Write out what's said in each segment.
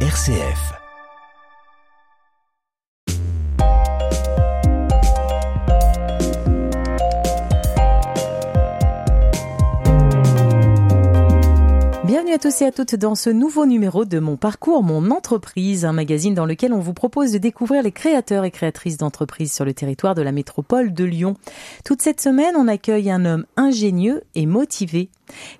RCF. À tous et à toutes dans ce nouveau numéro de Mon Parcours, Mon Entreprise, un magazine dans lequel on vous propose de découvrir les créateurs et créatrices d'entreprises sur le territoire de la métropole de Lyon. Toute cette semaine, on accueille un homme ingénieux et motivé.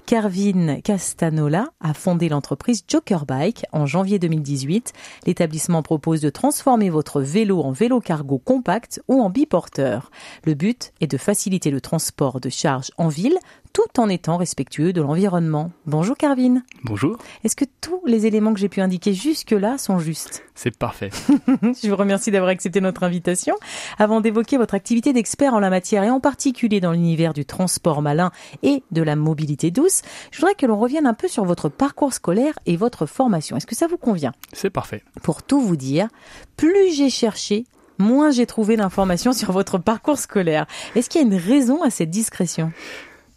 Carvin Castanola a fondé l'entreprise Joker Bike en janvier 2018. L'établissement propose de transformer votre vélo en vélo cargo compact ou en biporteur. Le but est de faciliter le transport de charges en ville tout en étant respectueux de l'environnement. Bonjour Carvin. Bonjour. Est-ce que tous les éléments que j'ai pu indiquer jusque-là sont justes? C'est parfait. Je vous remercie d'avoir accepté notre invitation. Avant d'évoquer votre activité d'expert en la matière et en particulier dans l'univers du transport malin et de la mobilité douce, je voudrais que l'on revienne un peu sur votre parcours scolaire et votre formation. Est-ce que ça vous convient? C'est parfait. Pour tout vous dire, plus j'ai cherché, moins j'ai trouvé d'informations sur votre parcours scolaire. Est-ce qu'il y a une raison à cette discrétion?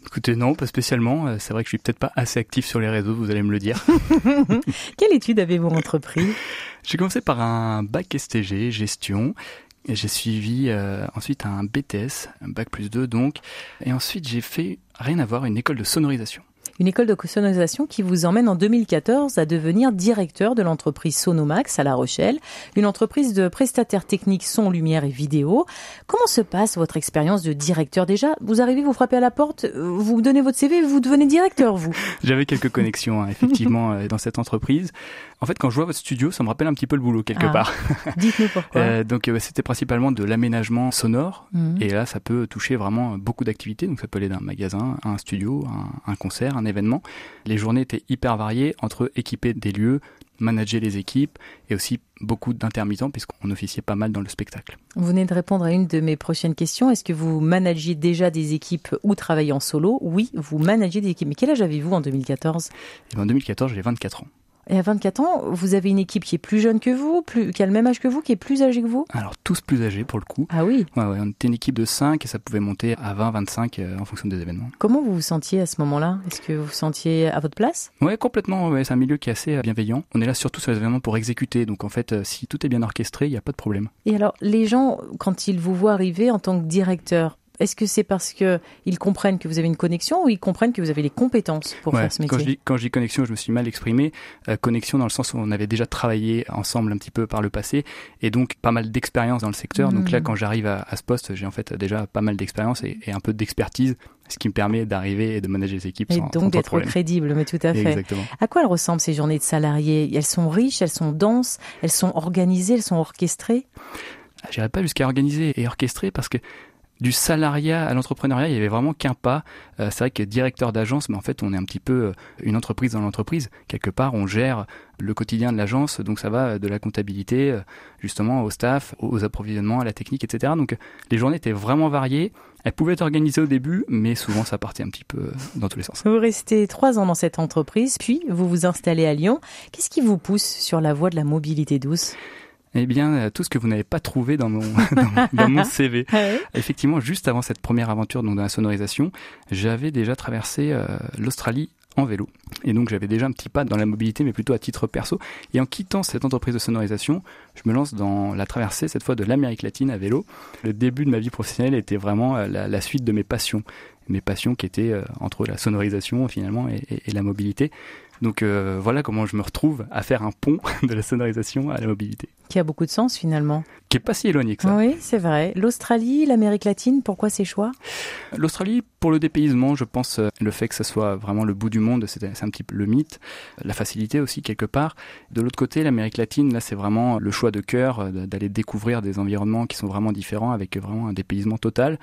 Écoutez, non, pas spécialement. Euh, C'est vrai que je suis peut-être pas assez actif sur les réseaux, vous allez me le dire. Quelle étude avez-vous entrepris? J'ai commencé par un bac STG, gestion. Et j'ai suivi euh, ensuite un BTS, un bac plus 2 donc. Et ensuite j'ai fait, rien à voir, une école de sonorisation. Une école de sonorisation qui vous emmène en 2014 à devenir directeur de l'entreprise Sonomax à La Rochelle, une entreprise de prestataires techniques son, lumière et vidéo. Comment se passe votre expérience de directeur déjà? Vous arrivez, vous frappez à la porte, vous donnez votre CV, vous devenez directeur, vous? J'avais quelques connexions, hein, effectivement, euh, dans cette entreprise. En fait, quand je vois votre studio, ça me rappelle un petit peu le boulot, quelque Ah. part. Dites-nous pourquoi. Euh, donc euh, c'était principalement de l'aménagement sonore Mhm. et là ça peut toucher vraiment beaucoup d'activités donc ça peut aller d'un magasin à un studio, un, un concert, un événement. Les journées étaient hyper variées entre équiper des lieux, manager les équipes et aussi beaucoup d'intermittents puisqu'on officiait pas mal dans le spectacle. Vous venez de répondre à une de mes prochaines questions. Est-ce que vous managez déjà des équipes ou travaillez en solo? Oui, vous managez des équipes. Mais quel âge avez-vous en 2014 Et ben, en 2014 j'ai 24 ans. Et à 24 ans, vous avez une équipe qui est plus jeune que vous, plus, qui a le même âge que vous, qui est plus âgée que vous Alors tous plus âgés pour le coup. Ah oui Ouais, ouais, on était une équipe de 5 et ça pouvait monter à 20, 25 euh, en fonction des événements. Comment vous vous sentiez à ce moment-là? Est-ce que vous vous sentiez à votre place? Ouais, complètement. Ouais, c'est un milieu qui est assez euh, bienveillant. On est là surtout sur les événements pour exécuter. Donc en fait, euh, si tout est bien orchestré, il n'y a pas de problème. Et alors, les gens, quand ils vous voient arriver en tant que directeur, est-ce que c'est parce que ils comprennent que vous avez une connexion ou ils comprennent que vous avez les compétences pour Ouais, faire ce quand, je métier dis, quand je dis connexion, je me suis mal exprimé. Euh, connexion dans le sens où on avait déjà travaillé ensemble un petit peu par le passé et donc pas mal d'expérience dans le secteur. Donc là, Mhm. quand j'arrive à, à ce poste, j'ai en fait déjà pas mal d'expérience et, et un peu d'expertise, ce qui me permet d'arriver et de manager les équipes Et sans, donc d'être crédible, mais tout à fait. Exactement. À quoi elles ressemblent ces journées de salariés? Elles sont riches, elles sont denses, elles sont organisées, elles sont orchestrées? J'irai pas jusqu'à organiser et orchestrer parce que du salariat à l'entrepreneuriat, il y avait vraiment qu'un pas. Euh, c'est vrai que directeur d'agence, mais en fait, on est un petit peu euh, une entreprise dans l'entreprise. Quelque part, on gère le quotidien de l'agence, donc ça va euh, de la comptabilité, euh, justement, au staff, aux approvisionnements, à la technique, etc. Donc, les journées étaient vraiment variées. Elles pouvaient être organisées au début, mais souvent, ça partait un petit peu dans tous les sens. Vous restez trois ans dans cette entreprise, puis vous vous installez à Lyon. Qu'est-ce qui vous pousse sur la voie de la mobilité douce? Eh bien, euh, tout ce que vous n'avez pas trouvé dans mon, dans, dans mon CV. Effectivement, juste avant cette première aventure donc dans la sonorisation, j'avais déjà traversé euh, l'Australie en vélo. Et donc j'avais déjà un petit pas dans la mobilité, mais plutôt à titre perso. Et en quittant cette entreprise de sonorisation, je me lance dans la traversée, cette fois de l'Amérique latine à vélo. Le début de ma vie professionnelle était vraiment euh, la, la suite de mes passions. Mes passions qui étaient euh, entre la sonorisation finalement et, et- et la mobilité. Donc euh, voilà comment je me retrouve à faire un pont de la sonorisation à la mobilité. Qui a beaucoup de sens finalement. Qui est pas si éloigné que ça. Oui, c'est vrai. L'Australie, l'Amérique latine, pourquoi ces choix? L'Australie, pour le dépaysement, je pense, euh, le fait que ça soit vraiment le bout du monde, c'est un petit peu le mythe. La facilité aussi, quelque part. De l'autre côté, l'Amérique latine, là, c'est vraiment le choix de cœur d'aller découvrir des environnements qui sont vraiment différents, avec vraiment un dépaysement total.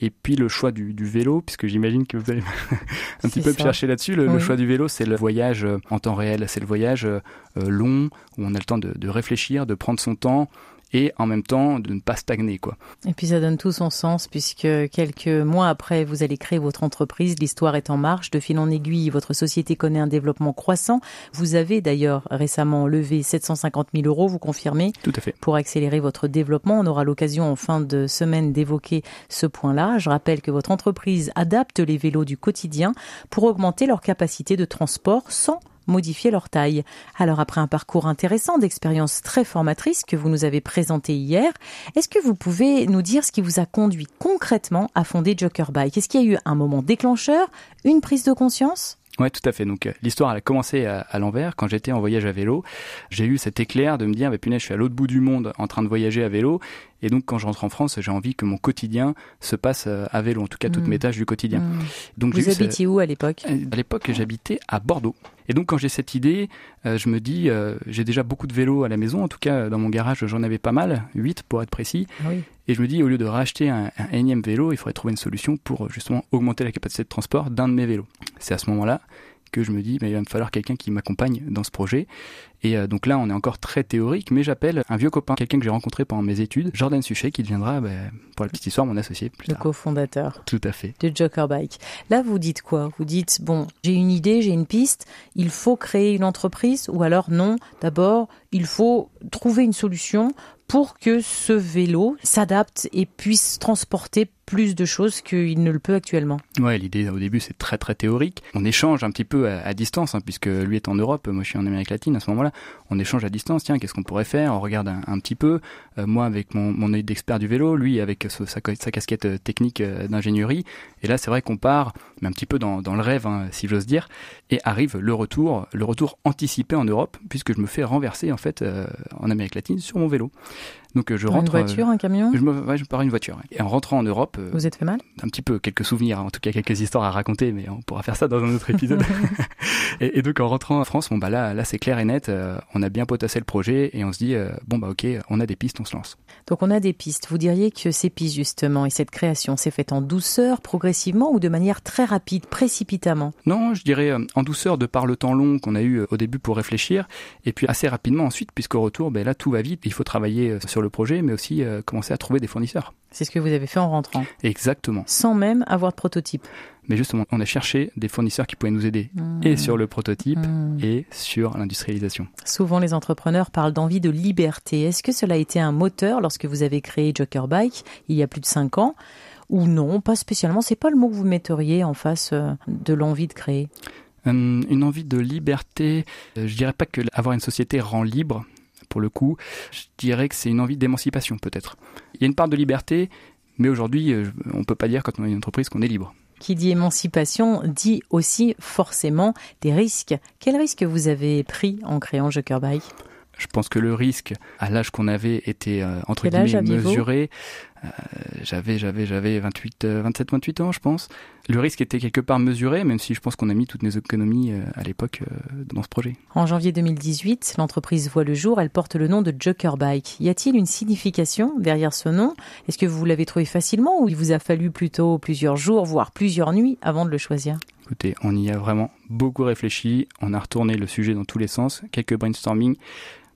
Et puis le choix du, du vélo, puisque j'imagine que vous allez un petit peu ça. chercher là-dessus. Le, le choix du vélo, c'est le voyage euh, en temps réel, c'est le voyage euh, euh, long, où on a le temps de, de réfléchir, de prendre son temps, et en même temps de ne pas stagner, quoi. Et puis ça donne tout son sens puisque quelques mois après, vous allez créer votre entreprise. L'histoire est en marche. De fil en aiguille, votre société connaît un développement croissant. Vous avez d'ailleurs récemment levé 750 000 euros, vous confirmez Tout à fait. pour accélérer votre développement. On aura l'occasion en fin de semaine d'évoquer ce point-là. Je rappelle que votre entreprise adapte les vélos du quotidien pour augmenter leur capacité de transport sans modifier leur taille. Alors après un parcours intéressant d'expériences très formatrices que vous nous avez présenté hier, est-ce que vous pouvez nous dire ce qui vous a conduit concrètement à fonder Joker Bike? Est-ce qu'il y a eu un moment déclencheur, une prise de conscience? Ouais, tout à fait. Donc euh, l'histoire a commencé à, l'envers quand j'étais en voyage à vélo. J'ai eu cet éclair de me dire, mais punaise, je suis à l'autre bout du monde en train de voyager à vélo et donc, quand je rentre en France, j'ai envie que mon quotidien se passe euh, à vélo, en tout cas toutes mm. mes tâches du quotidien. Mm. Donc, Vous habitiez où à l'époque? Euh, À l'époque, j'habitais à Bordeaux. Et donc, quand j'ai cette idée, euh, je me dis, j'ai déjà beaucoup de vélos à la maison, en tout cas dans mon garage, j'en avais pas mal, 8 pour être précis. Ah et je me dis, au lieu de racheter un, un énième vélo, il faudrait trouver une solution pour justement augmenter la capacité de transport d'un de mes vélos. C'est à ce moment-là que je me dis, mais il va me falloir quelqu'un qui m'accompagne dans ce projet. Et euh, donc là, on est encore très théorique, mais j'appelle un vieux copain, quelqu'un que j'ai rencontré pendant mes études, Jordan Suchet, qui deviendra, bah, pour la petite histoire, mon associé. Plus le cofondateur. Tout à fait. De Joker Bike. Là, vous dites quoi? Vous dites, bon, j'ai une idée, j'ai une piste, il faut créer une entreprise, ou alors non, d'abord, il faut trouver une solution pour que ce vélo s'adapte et puisse transporter plus de choses qu'il ne le peut actuellement. Ouais, l'idée au début c'est très très théorique. On échange un petit peu à, distance, hein, puisque lui est en Europe, moi je suis en Amérique latine à ce moment-là. On échange à distance. Tiens, qu'est-ce qu'on pourrait faire? On regarde un, petit peu. Euh, moi avec mon, mon œil d'expert du vélo, lui avec sa, sa, casquette euh, technique euh, d'ingénierie. Et là c'est vrai qu'on part, mais un petit peu dans, dans le rêve, hein, si j'ose dire. Et arrive le retour, le retour anticipé en Europe, puisque je me fais renverser en fait en Amérique latine sur mon vélo. Donc je rentre. Une voiture, un camion Je me, je pars une voiture. Et en rentrant en Europe. Vous êtes fait mal Un petit peu, quelques souvenirs, en tout cas quelques histoires à raconter, mais on pourra faire ça dans un autre épisode. et, donc en rentrant en France, bon bah là, là c'est clair et net. on a bien potassé le projet et on se dit bon bah ok, on a des pistes, on se lance. Donc on a des pistes. Vous diriez que ces pistes justement et cette création s'est faite en douceur, progressivement ou de manière très rapide, précipitamment Non, je dirais en douceur de par le temps long qu'on a eu au début pour réfléchir, et puis assez rapidement ensuite, puisqu'au retour, ben là tout va vite. Il faut travailler sur le projet, mais aussi euh, commencer à trouver des fournisseurs. C'est ce que vous avez fait en rentrant. Exactement. Sans même avoir de prototype. Mais justement, on a cherché des fournisseurs qui pouvaient nous aider mmh. et sur le prototype mmh. et sur l'industrialisation. Souvent, les entrepreneurs parlent d'envie de liberté. Est-ce que cela a été un moteur lorsque vous avez créé Joker Bike il y a plus de cinq ans? Ou non Pas spécialement. C'est pas le mot que vous metteriez en face euh, de l'envie de créer? Hum, une envie de liberté. Euh, je dirais pas que avoir une société rend libre pour le coup. Je dirais que c'est une envie d'émancipation peut-être. Il y a une part de liberté, mais aujourd'hui, euh, on ne peut pas dire quand on est une entreprise qu'on est libre. Qui dit émancipation dit aussi forcément des risques. Quels risques vous avez pris en créant Joker Bike je pense que le risque à l'âge qu'on avait était euh, entre guillemets mesuré. Euh, j'avais j'avais j'avais 28 27 28 ans je pense. Le risque était quelque part mesuré même si je pense qu'on a mis toutes nos économies euh, à l'époque dans ce projet. En janvier 2018, l'entreprise voit le jour, elle porte le nom de Joker Bike. Y a-t-il une signification derrière ce nom? Est-ce que vous l'avez trouvé facilement ou il vous a fallu plutôt plusieurs jours voire plusieurs nuits avant de le choisir? Écoutez, on y a vraiment beaucoup réfléchi, on a retourné le sujet dans tous les sens, quelques brainstorming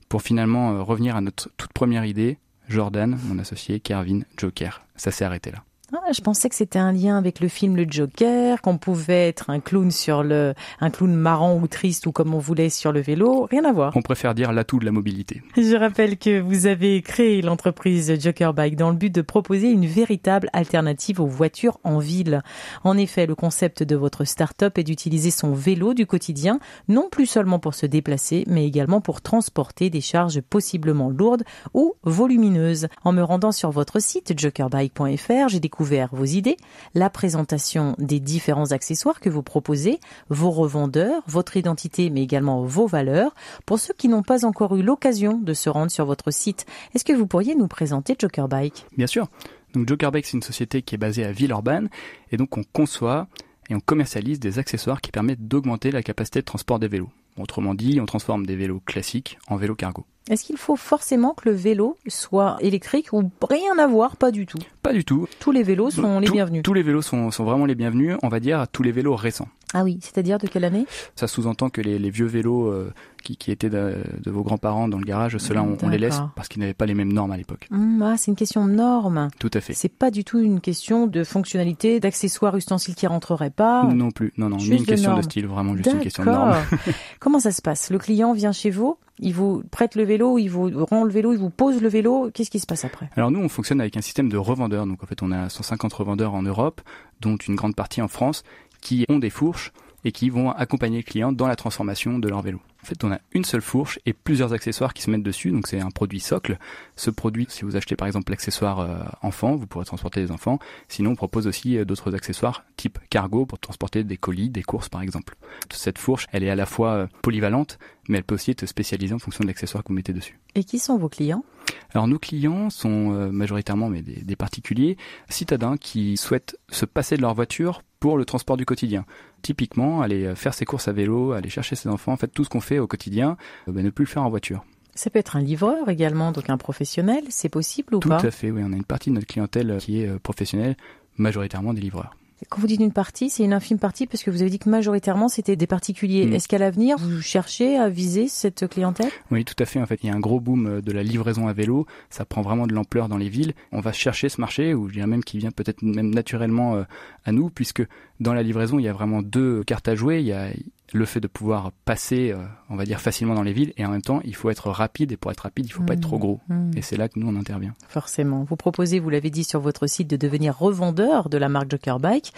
pour finalement euh, revenir à notre toute première idée, Jordan, mon associé, Kervin, Joker. Ça s'est arrêté là. Ah, je pensais que c'était un lien avec le film Le Joker, qu'on pouvait être un clown sur le, un clown marrant ou triste ou comme on voulait sur le vélo. Rien à voir. On préfère dire l'atout de la mobilité. Je rappelle que vous avez créé l'entreprise Joker Bike dans le but de proposer une véritable alternative aux voitures en ville. En effet, le concept de votre start-up est d'utiliser son vélo du quotidien, non plus seulement pour se déplacer, mais également pour transporter des charges possiblement lourdes ou volumineuses. En me rendant sur votre site jokerbike.fr, j'ai découvert vos idées, la présentation des différents accessoires que vous proposez, vos revendeurs, votre identité, mais également vos valeurs. Pour ceux qui n'ont pas encore eu l'occasion de se rendre sur votre site, est-ce que vous pourriez nous présenter Joker Bike? Bien sûr. Donc Joker Bike, c'est une société qui est basée à Villeurbanne et donc on conçoit et on commercialise des accessoires qui permettent d'augmenter la capacité de transport des vélos. Autrement dit, on transforme des vélos classiques en vélos cargo. Est-ce qu'il faut forcément que le vélo soit électrique ou rien à voir, pas du tout Pas du tout. Tous les vélos sont les bienvenus. Tous les vélos sont, sont vraiment les bienvenus, on va dire, tous les vélos récents. Ah oui, c'est-à-dire de quelle année? Ça sous-entend que les, vieux vélos euh, qui, étaient de, vos grands-parents dans le garage, ceux-là, on, les laisse parce qu'ils n'avaient pas les mêmes normes à l'époque. Mmh, ah, c'est une question de normes. Tout à fait. C'est pas du tout une question de fonctionnalité, d'accessoires, ustensiles qui rentreraient pas. Non plus, non, non, ni une question de style, vraiment juste une question de normes. Comment ça se passe? Le client vient chez vous, il vous prête le vélo, il vous rend le vélo, il vous pose le vélo. Qu'est-ce qui se passe après? Alors nous, on fonctionne avec un système de revendeurs. Donc en fait, on a 150 revendeurs en Europe, dont une grande partie en France, qui ont des fourches et qui vont accompagner les clients dans la transformation de leur vélo. En fait, on a une seule fourche et plusieurs accessoires qui se mettent dessus. Donc, c'est un produit socle. Ce produit, si vous achetez par exemple l'accessoire euh, enfant, vous pourrez transporter des enfants. Sinon, on propose aussi euh, d'autres accessoires type cargo pour transporter des colis, des courses par exemple. Cette fourche, elle est à la fois euh, polyvalente, mais elle peut aussi être spécialisée en fonction de l'accessoire que vous mettez dessus. Et qui sont vos clients? Alors nos clients sont majoritairement mais des, des, particuliers citadins qui souhaitent se passer de leur voiture pour le transport du quotidien. Typiquement, aller faire ses courses à vélo, aller chercher ses enfants, en fait tout ce qu'on fait au quotidien, euh, ben, ne plus le faire en voiture. Ça peut être un livreur également, donc un professionnel, c'est possible ou Tout pas? Tout à fait, oui. On a une partie de notre clientèle qui est euh, professionnelle, majoritairement des livreurs. Quand vous dites une partie, c'est une infime partie parce que vous avez dit que majoritairement c'était des particuliers. Mm. Est-ce qu'à l'avenir vous cherchez à viser cette clientèle? Oui, tout à fait. En fait, il y a un gros boom euh, de la livraison à vélo. Ça prend vraiment de l'ampleur dans les villes. On va chercher ce marché, ou je dirais même qui vient peut-être même naturellement à nous, puisque dans la livraison, il y a vraiment deux cartes à jouer. Il y a le fait de pouvoir passer, euh, on va dire, facilement dans les villes, et en même temps, il faut être rapide, et pour être rapide, il faut pas être trop mmh. gros. Mmh. Et c'est là que nous, on intervient. Forcément. Vous proposez, vous l'avez dit sur votre site, de devenir revendeur de la marque Joker Bike.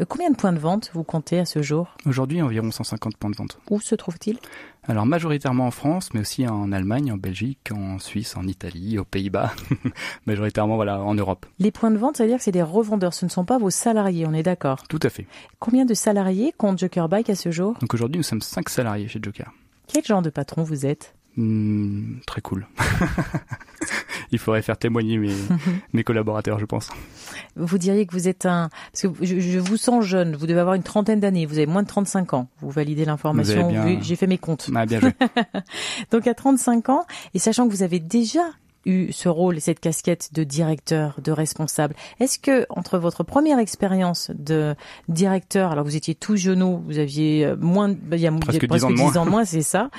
Euh, combien de points de vente vous comptez à ce jour? Aujourd'hui, environ 150 points de vente. Où se trouve-t-il alors majoritairement en France, mais aussi en Allemagne, en Belgique, en Suisse, en Italie, aux Pays-Bas, majoritairement voilà en Europe. Les points de vente, ça veut dire que c'est des revendeurs, ce ne sont pas vos salariés, on est d'accord? Tout à fait. Combien de salariés compte Joker Bike à ce jour? Donc aujourd'hui, nous sommes 5 salariés chez Joker. Quel genre de patron vous êtes? Hmm, Très cool. il faudrait faire témoigner mes, mes collaborateurs, je pense. Vous diriez que vous êtes un... Parce que je, vous sens jeune, vous devez avoir une trentaine d'années, vous avez moins de 35 ans. Vous validez l'information, j'ai fait mes comptes. Ah, bien joué. Donc à 35 ans, et sachant que vous avez déjà eu ce rôle et cette casquette de directeur, de responsable. Est-ce que entre votre première expérience de directeur, alors vous étiez tout genou, vous aviez euh, moins, de, il y a presque, 10 ans de moins, moins c'est ça,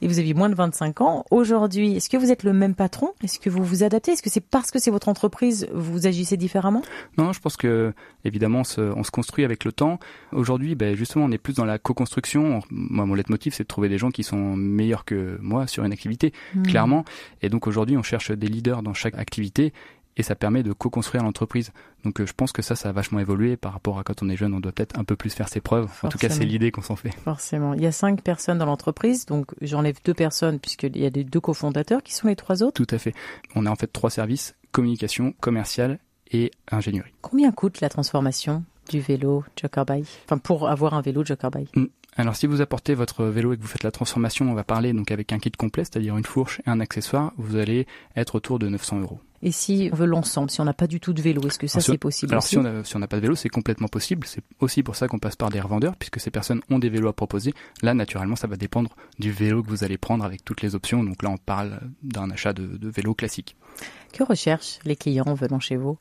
et vous aviez moins de 25 ans. Aujourd'hui, est-ce que vous êtes le même patron? Est-ce que vous vous adaptez? Est-ce que c'est parce que c'est votre entreprise, vous agissez différemment? Non, je pense que évidemment, on se, on se construit avec le temps. Aujourd'hui, ben, justement, on est plus dans la co-construction. Moi, mon leitmotiv, c'est de trouver des gens qui sont meilleurs que moi sur une activité, mmh. clairement. Et donc aujourd'hui, on cherche des leaders dans chaque activité et ça permet de co-construire l'entreprise. Donc euh, je pense que ça, ça a vachement évolué par rapport à quand on est jeune, on doit peut-être un peu plus faire ses preuves. En tout cas, c'est l'idée qu'on s'en fait. Forcément. Il y a cinq personnes dans l'entreprise, donc j'enlève deux personnes puisqu'il y a les deux cofondateurs qui sont les trois autres. Tout à fait. On a en fait trois services, communication, commercial et ingénierie. Combien coûte la transformation du vélo Joker Bike Enfin, pour avoir un vélo Joker Bike hmm. Alors si vous apportez votre vélo et que vous faites la transformation, on va parler donc avec un kit complet, c'est-à-dire une fourche et un accessoire, vous allez être autour de 900 euros. Et si on veut l'ensemble, si on n'a pas du tout de vélo, est-ce que ça c'est possible Alors si on n'a pas de vélo, c'est complètement possible. C'est aussi pour ça qu'on passe par des revendeurs, puisque ces personnes ont des vélos à proposer. Là, naturellement, ça va dépendre du vélo que vous allez prendre avec toutes les options. Donc là, on parle d'un achat de, de vélo classique. Que recherchent les clients venant chez vous?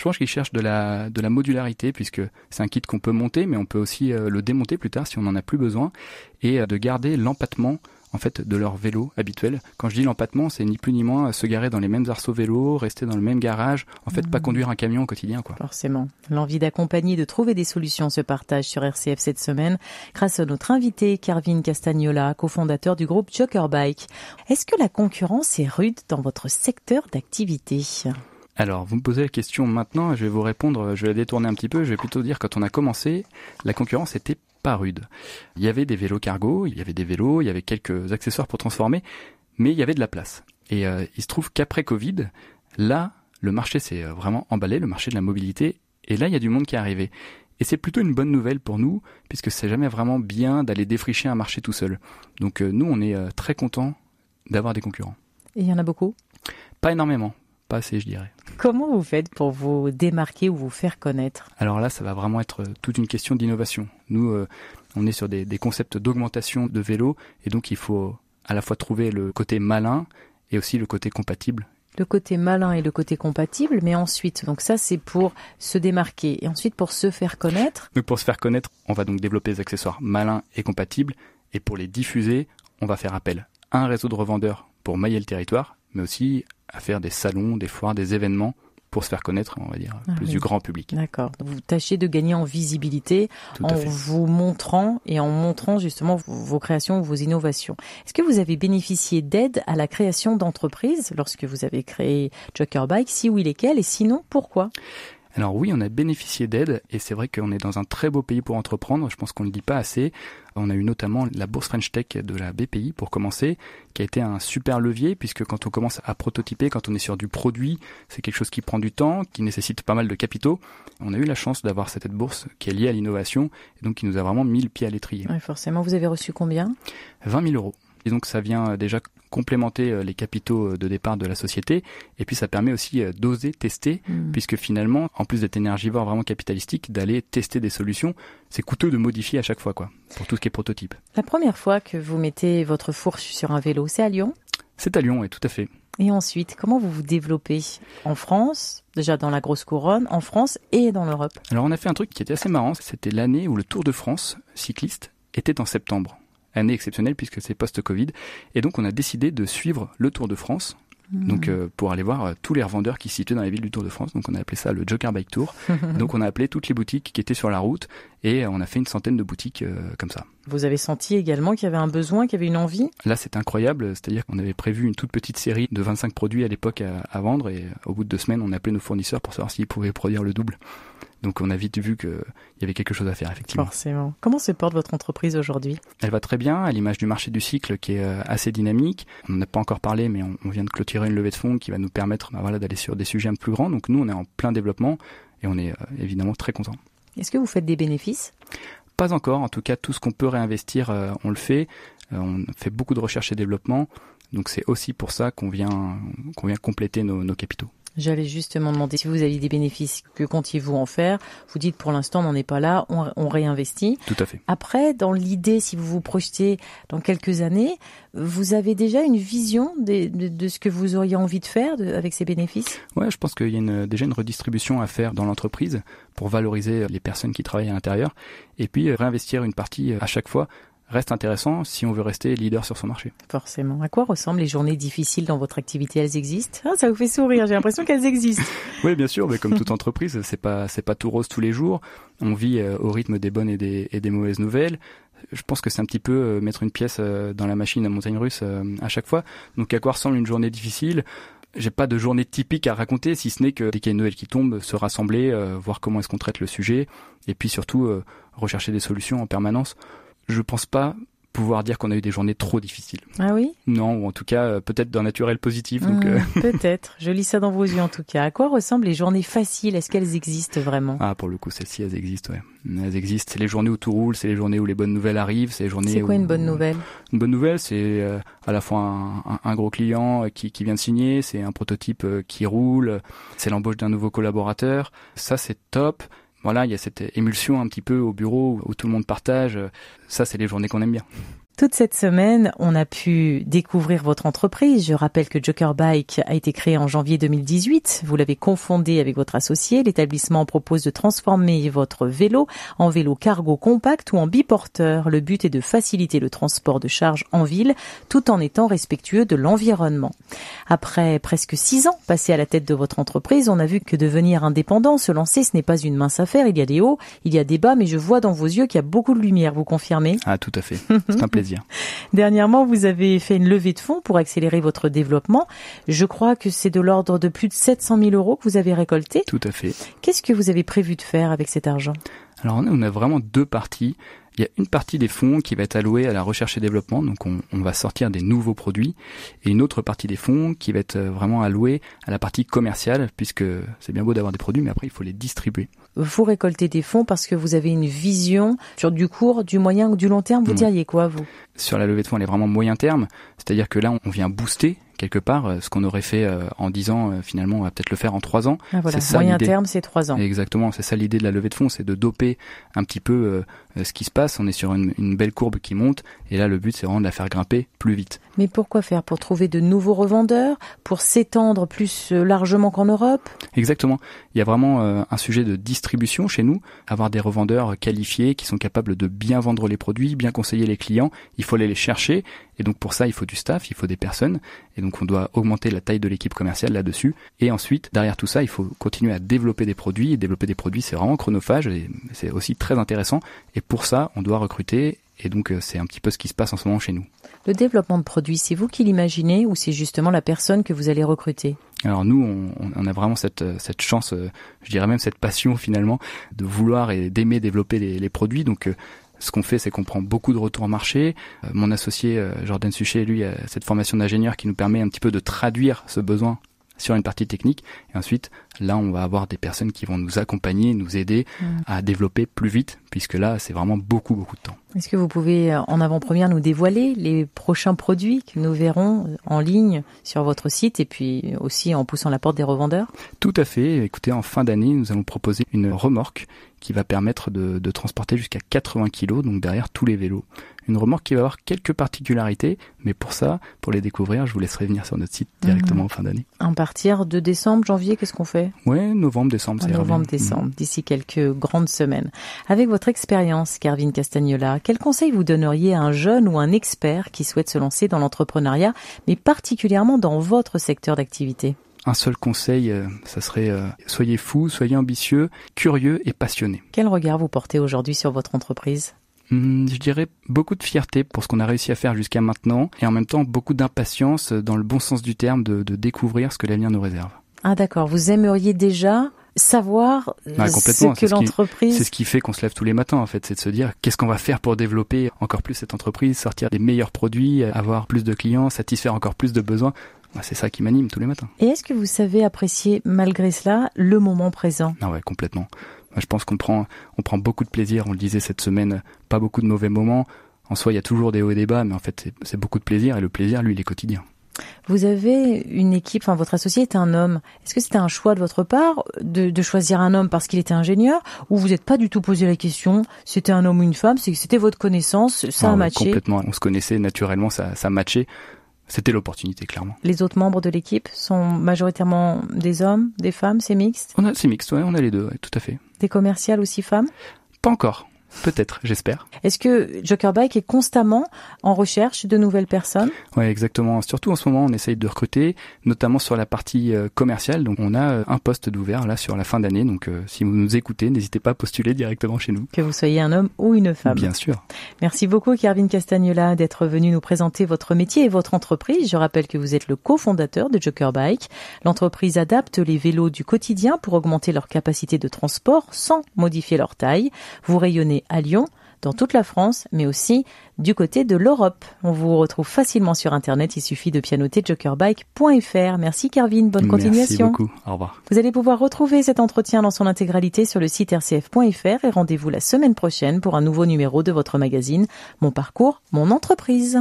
Je pense qu'ils cherchent de la, de la modularité puisque c'est un kit qu'on peut monter, mais on peut aussi euh, le démonter plus tard si on n'en a plus besoin et euh, de garder l'empattement en fait de leur vélo habituel. Quand je dis l'empattement, c'est ni plus ni moins se garer dans les mêmes arceaux vélos, rester dans le même garage, en fait pas mmh. conduire un camion au quotidien quoi. Forcément. L'envie d'accompagner, de trouver des solutions se partage sur RCF cette semaine grâce à notre invité Carvin Castagnola, cofondateur du groupe Joker Bike. Est-ce que la concurrence est rude dans votre secteur d'activité? Alors, vous me posez la question maintenant, je vais vous répondre, je vais la détourner un petit peu, je vais plutôt dire quand on a commencé, la concurrence était pas rude. Il y avait des vélos cargo, il y avait des vélos, il y avait quelques accessoires pour transformer, mais il y avait de la place. Et euh, il se trouve qu'après Covid, là, le marché s'est euh, vraiment emballé, le marché de la mobilité, et là, il y a du monde qui est arrivé. Et c'est plutôt une bonne nouvelle pour nous, puisque c'est jamais vraiment bien d'aller défricher un marché tout seul. Donc euh, nous, on est très contents d'avoir des concurrents. Et il y en a beaucoup? Pas énormément pas assez, je dirais. Comment vous faites pour vous démarquer ou vous faire connaître? Alors là, ça va vraiment être euh, toute une question d'innovation. Nous, euh, on est sur des, concepts d'augmentation de vélo, et donc il faut à la fois trouver le côté malin et aussi le côté compatible. Le côté malin et le côté compatible, mais ensuite, donc ça c'est pour se démarquer, et ensuite pour se faire connaître. Donc pour se faire connaître, on va donc développer des accessoires malins et compatibles, et pour les diffuser, on va faire appel à un réseau de revendeurs pour mailler le territoire, mais aussi à faire des salons, des foires, des événements pour se faire connaître, on va dire, ah plus du grand public. D'accord. Vous tâchez de gagner en visibilité en vous montrant et en montrant justement vos, créations, vos innovations. Est-ce que vous avez bénéficié d'aide à la création d'entreprises lorsque vous avez créé Joker Bike? Si oui, lesquelles? Et sinon, pourquoi? Alors oui, on a bénéficié d'aide et c'est vrai qu'on est dans un très beau pays pour entreprendre. Je pense qu'on ne le dit pas assez. On a eu notamment la bourse French Tech de la BPI pour commencer, qui a été un super levier puisque quand on commence à prototyper, quand on est sur du produit, c'est quelque chose qui prend du temps, qui nécessite pas mal de capitaux. On a eu la chance d'avoir cette aide bourse qui est liée à l'innovation et donc qui nous a vraiment mis le pied à l'étrier. Oui, forcément. Vous avez reçu combien? 20 000 euros. Et donc ça vient déjà complémenter euh, les capitaux euh, de départ de la société et puis ça permet aussi euh, d'oser tester hmm. puisque finalement en plus d'être énergivore vraiment capitalistique d'aller tester des solutions c'est coûteux de modifier à chaque fois quoi pour tout ce qui est prototype. La première fois que vous mettez votre fourche sur un vélo c'est à Lyon? C'est à Lyon oui tout à fait. Et ensuite, comment vous vous développez? En France, déjà dans la grosse couronne, en France et dans l'Europe? Alors on a fait un truc qui était assez marrant, c'était l'année où le Tour de France cycliste était en septembre année exceptionnelle puisque c'est post-Covid. Et donc on a décidé de suivre le Tour de France. Mmh. Donc euh, pour aller voir euh, tous les revendeurs qui se situaient dans la ville du Tour de France. Donc on a appelé ça le Joker Bike Tour. donc on a appelé toutes les boutiques qui étaient sur la route et on a fait une centaine de boutiques euh, comme ça. Vous avez senti également qu'il y avait un besoin, qu'il y avait une envie? Là c'est incroyable, c'est-à-dire qu'on avait prévu une toute petite série de 25 produits à l'époque à, à, vendre et au bout de deux semaines on a appelé nos fournisseurs pour savoir s'ils pouvaient produire le double. Donc on a vite vu qu'il y avait quelque chose à faire, effectivement. Forcément. Comment se porte votre entreprise aujourd'hui? Elle va très bien, à l'image du marché du cycle qui est euh, assez dynamique. On n'a pas encore parlé, mais on, vient de clôturer une levée de fonds qui va nous permettre bah, voilà, d'aller sur des sujets un peu plus grands. Donc nous, on est en plein développement et on est euh, évidemment très content. Est-ce que vous faites des bénéfices? Pas encore. En tout cas, tout ce qu'on peut réinvestir, euh, on le fait. on fait beaucoup de recherche et développement. Donc c'est aussi pour ça qu'on vient, qu'on vient compléter nos, nos capitaux. J'allais justement demander si vous aviez des bénéfices, que comptiez-vous en faire? Vous dites pour l'instant on n'en est pas là, on, réinvestit. Tout à fait. Après, dans l'idée, si vous vous projetez dans quelques années, vous avez déjà une vision de, de, ce que vous auriez envie de faire avec ces bénéfices? Ouais, je pense qu'il y a une, déjà une redistribution à faire dans l'entreprise pour valoriser les personnes qui travaillent à l'intérieur et puis réinvestir une partie à chaque fois reste intéressant si on veut rester leader sur son marché. Forcément. À quoi ressemblent les journées difficiles dans votre activité? Elles existent? Ah, Ça vous fait sourire. J'ai l'impression qu'elles existent. oui, bien sûr. Mais comme toute entreprise, c'est pas c'est pas tout rose tous les jours. On vit euh, au rythme des bonnes et des, et des mauvaises nouvelles. Je pense que c'est un petit peu euh, mettre une pièce euh, dans la machine à montagne russe à chaque fois. Donc à quoi ressemble une journée difficile? J'ai pas de journée typique à raconter, si ce n'est que dès qu'il y a une nouvelle qui tombe, se rassembler, voir comment est-ce qu'on traite le sujet, et puis surtout rechercher des solutions en permanence je pense pas pouvoir dire qu'on a eu des journées trop difficiles. Ah oui? Non, ou en tout cas euh, peut-être d'un naturel positif. Donc, euh. peut-être. Je lis ça dans vos yeux en tout cas. À quoi ressemblent les journées faciles? Est-ce qu'elles existent vraiment? Ah, pour le coup, celles-ci, elles existent. Ouais. Elles existent. C'est les journées où tout roule, c'est les journées où les bonnes nouvelles arrivent, c'est les journées. C'est quoi une bonne nouvelle? Une bonne nouvelle, c'est euh, à la fois un, un, gros client qui, qui vient de signer, c'est un prototype qui roule, c'est l'embauche d'un nouveau collaborateur. Ça, c'est top voilà, il y a cette émulsion un petit peu au bureau où tout le monde partage. Ça, c'est les journées qu'on aime bien. Toute cette semaine, on a pu découvrir votre entreprise. Je rappelle que Joker Bike a été créé en janvier 2018. Vous l'avez confondé avec votre associé. L'établissement propose de transformer votre vélo en vélo cargo compact ou en biporteur. Le but est de faciliter le transport de charges en ville tout en étant respectueux de l'environnement. Après presque six ans passés à la tête de votre entreprise, on a vu que devenir indépendant, se lancer, ce n'est pas une mince affaire. Il y a des hauts, il y a des bas, mais je vois dans vos yeux qu'il y a beaucoup de lumière. Vous confirmez? Ah, tout à fait. C'est un plaisir. Dernièrement, vous avez fait une levée de fonds pour accélérer votre développement. Je crois que c'est de l'ordre de plus de 700 000 euros que vous avez récolté. Tout à fait. Qu'est-ce que vous avez prévu de faire avec cet argent? Alors on a vraiment deux parties. Il y a une partie des fonds qui va être allouée à la recherche et développement, donc on, on, va sortir des nouveaux produits, et une autre partie des fonds qui va être euh, vraiment allouée à la partie commerciale, puisque c'est bien beau d'avoir des produits, mais après il faut les distribuer. Vous récoltez des fonds parce que vous avez une vision sur du court, du moyen ou du long terme, vous diriez quoi vous? Sur la levée de fonds, elle est vraiment moyen terme, c'est-à-dire que là on vient booster quelque part. Euh, ce qu'on aurait fait euh, en 10 ans, euh, finalement, on va peut-être le faire en 3 ans. Ah, voilà. Moyen terme, c'est 3 ans. Exactement, c'est ça l'idée de la levée de fonds, c'est de doper un petit peu ce qui se passe. On est sur une, une, belle courbe qui monte, et là, le but, c'est vraiment de la faire grimper plus vite. Mais pourquoi faire? Pour trouver de nouveaux revendeurs? Pour s'étendre plus largement qu'en Europe? Exactement. Il y a vraiment un sujet de distribution chez nous. Avoir des revendeurs qualifiés qui sont capables de bien vendre les produits, bien conseiller les clients. Il faut aller les chercher. Et donc pour ça, il faut du staff, il faut des personnes. Et donc on doit augmenter la taille de l'équipe commerciale là-dessus. Et ensuite, derrière tout ça, il faut continuer à développer des produits. Et développer des produits, c'est vraiment chronophage et c'est aussi très intéressant. Et pour ça, on doit recruter. Et donc euh, c'est un petit peu ce qui se passe en ce moment chez nous. Le développement de produits, c'est vous qui l'imaginez ou c'est justement la personne que vous allez recruter? Alors nous, on, on, a vraiment cette, cette chance, je dirais même cette passion finalement, de vouloir et d'aimer développer les, les produits. Donc ce qu'on fait, c'est qu'on prend beaucoup de retours marché. mon associé Jordan Suchet, lui, a cette formation d'ingénieur qui nous permet un petit peu de traduire ce besoin sur une partie technique. Et ensuite, là, on va avoir des personnes qui vont nous accompagner, nous aider mm. à développer plus vite, puisque là, c'est vraiment beaucoup, beaucoup de temps. Est-ce que vous pouvez, euh, en avant-première, nous dévoiler les prochains produits que nous verrons euh, en ligne sur votre site et puis aussi en poussant la porte des revendeurs? Tout à fait. Écoutez, en fin d'année, nous allons proposer une remorque qui va permettre de, de transporter jusqu'à 80 kg, donc derrière tous les vélos une remorque qui va avoir quelques particularités, mais pour ça, pour les découvrir, je vous laisserai venir sur notre site directement mhm. en fin d'année. À partir de décembre, janvier, qu'est-ce qu'on fait? Ouais, novembre, décembre, c'est Novembre, décembre, mhm. d'ici quelques grandes semaines. Avec votre expérience, Carvin Castagnola, quel conseil vous donneriez à un jeune ou un expert qui souhaite se lancer dans l'entrepreneuriat, mais particulièrement dans votre secteur d'activité? Un seul conseil, euh, ça serait euh, soyez fou, soyez ambitieux, curieux et passionné. Quel regard vous portez aujourd'hui sur votre entreprise? Je dirais beaucoup de fierté pour ce qu'on a réussi à faire jusqu'à maintenant et en même temps beaucoup d'impatience dans le bon sens du terme de, découvrir ce que l'avenir nous réserve. Ah d'accord, vous aimeriez déjà savoir ah, ce que l'entreprise... C'est ce qui fait qu'on se lève tous les matins en fait, c'est de se dire qu'est-ce qu'on va faire pour développer encore plus cette entreprise, sortir des meilleurs produits, avoir plus de clients, satisfaire encore plus de besoins. C'est ça qui m'anime tous les matins. Et est-ce que vous savez apprécier malgré cela le moment présent? Ah ouais, complètement je pense qu'on prend, on prend beaucoup de plaisir. On le disait cette semaine, pas beaucoup de mauvais moments. En soi, il y a toujours des hauts et des bas, mais en fait, c'est beaucoup de plaisir. Et le plaisir, lui, il est quotidien. Vous avez une équipe, enfin votre associé est un homme. Est-ce que c'était un choix de votre part de, choisir un homme parce qu'il était ingénieur ou vous n'êtes pas du tout posé la question C'était un homme ou une femme c'était votre connaissance, ça a ah matché Complètement, on se connaissait naturellement, ça, ça matchait. C'était l'opportunité, clairement. Les autres membres de l'équipe sont majoritairement des hommes, des femmes, c'est mixte? On a, c'est mixte, ouais, on a les deux, tout à fait. Des commerciales aussi femmes? Pas encore. Peut-être, j'espère. Est-ce que Joker Bike est constamment en recherche de nouvelles personnes? Oui, exactement. Surtout en ce moment, on essaye de recruter, notamment sur la partie euh, commerciale. Donc, on a euh, un poste d'ouvert là sur la fin d'année. Donc, euh, si vous nous écoutez, n'hésitez pas à postuler directement chez nous. Que vous soyez un homme ou une femme. Bien sûr. Merci beaucoup, Kervin Castagnola, d'être venu nous présenter votre métier et votre entreprise. Je rappelle que vous êtes le cofondateur de Joker Bike. L'entreprise adapte les vélos du quotidien pour augmenter leur capacité de transport sans modifier leur taille. Vous rayonnez à Lyon, dans toute la France, mais aussi du côté de l'Europe. On vous retrouve facilement sur Internet, il suffit de pianoter jokerbike.fr. Merci Carvin, bonne continuation. Merci beaucoup, au revoir. Vous allez pouvoir retrouver cet entretien dans son intégralité sur le site rcf.fr et rendez-vous la semaine prochaine pour un nouveau numéro de votre magazine Mon parcours, mon entreprise.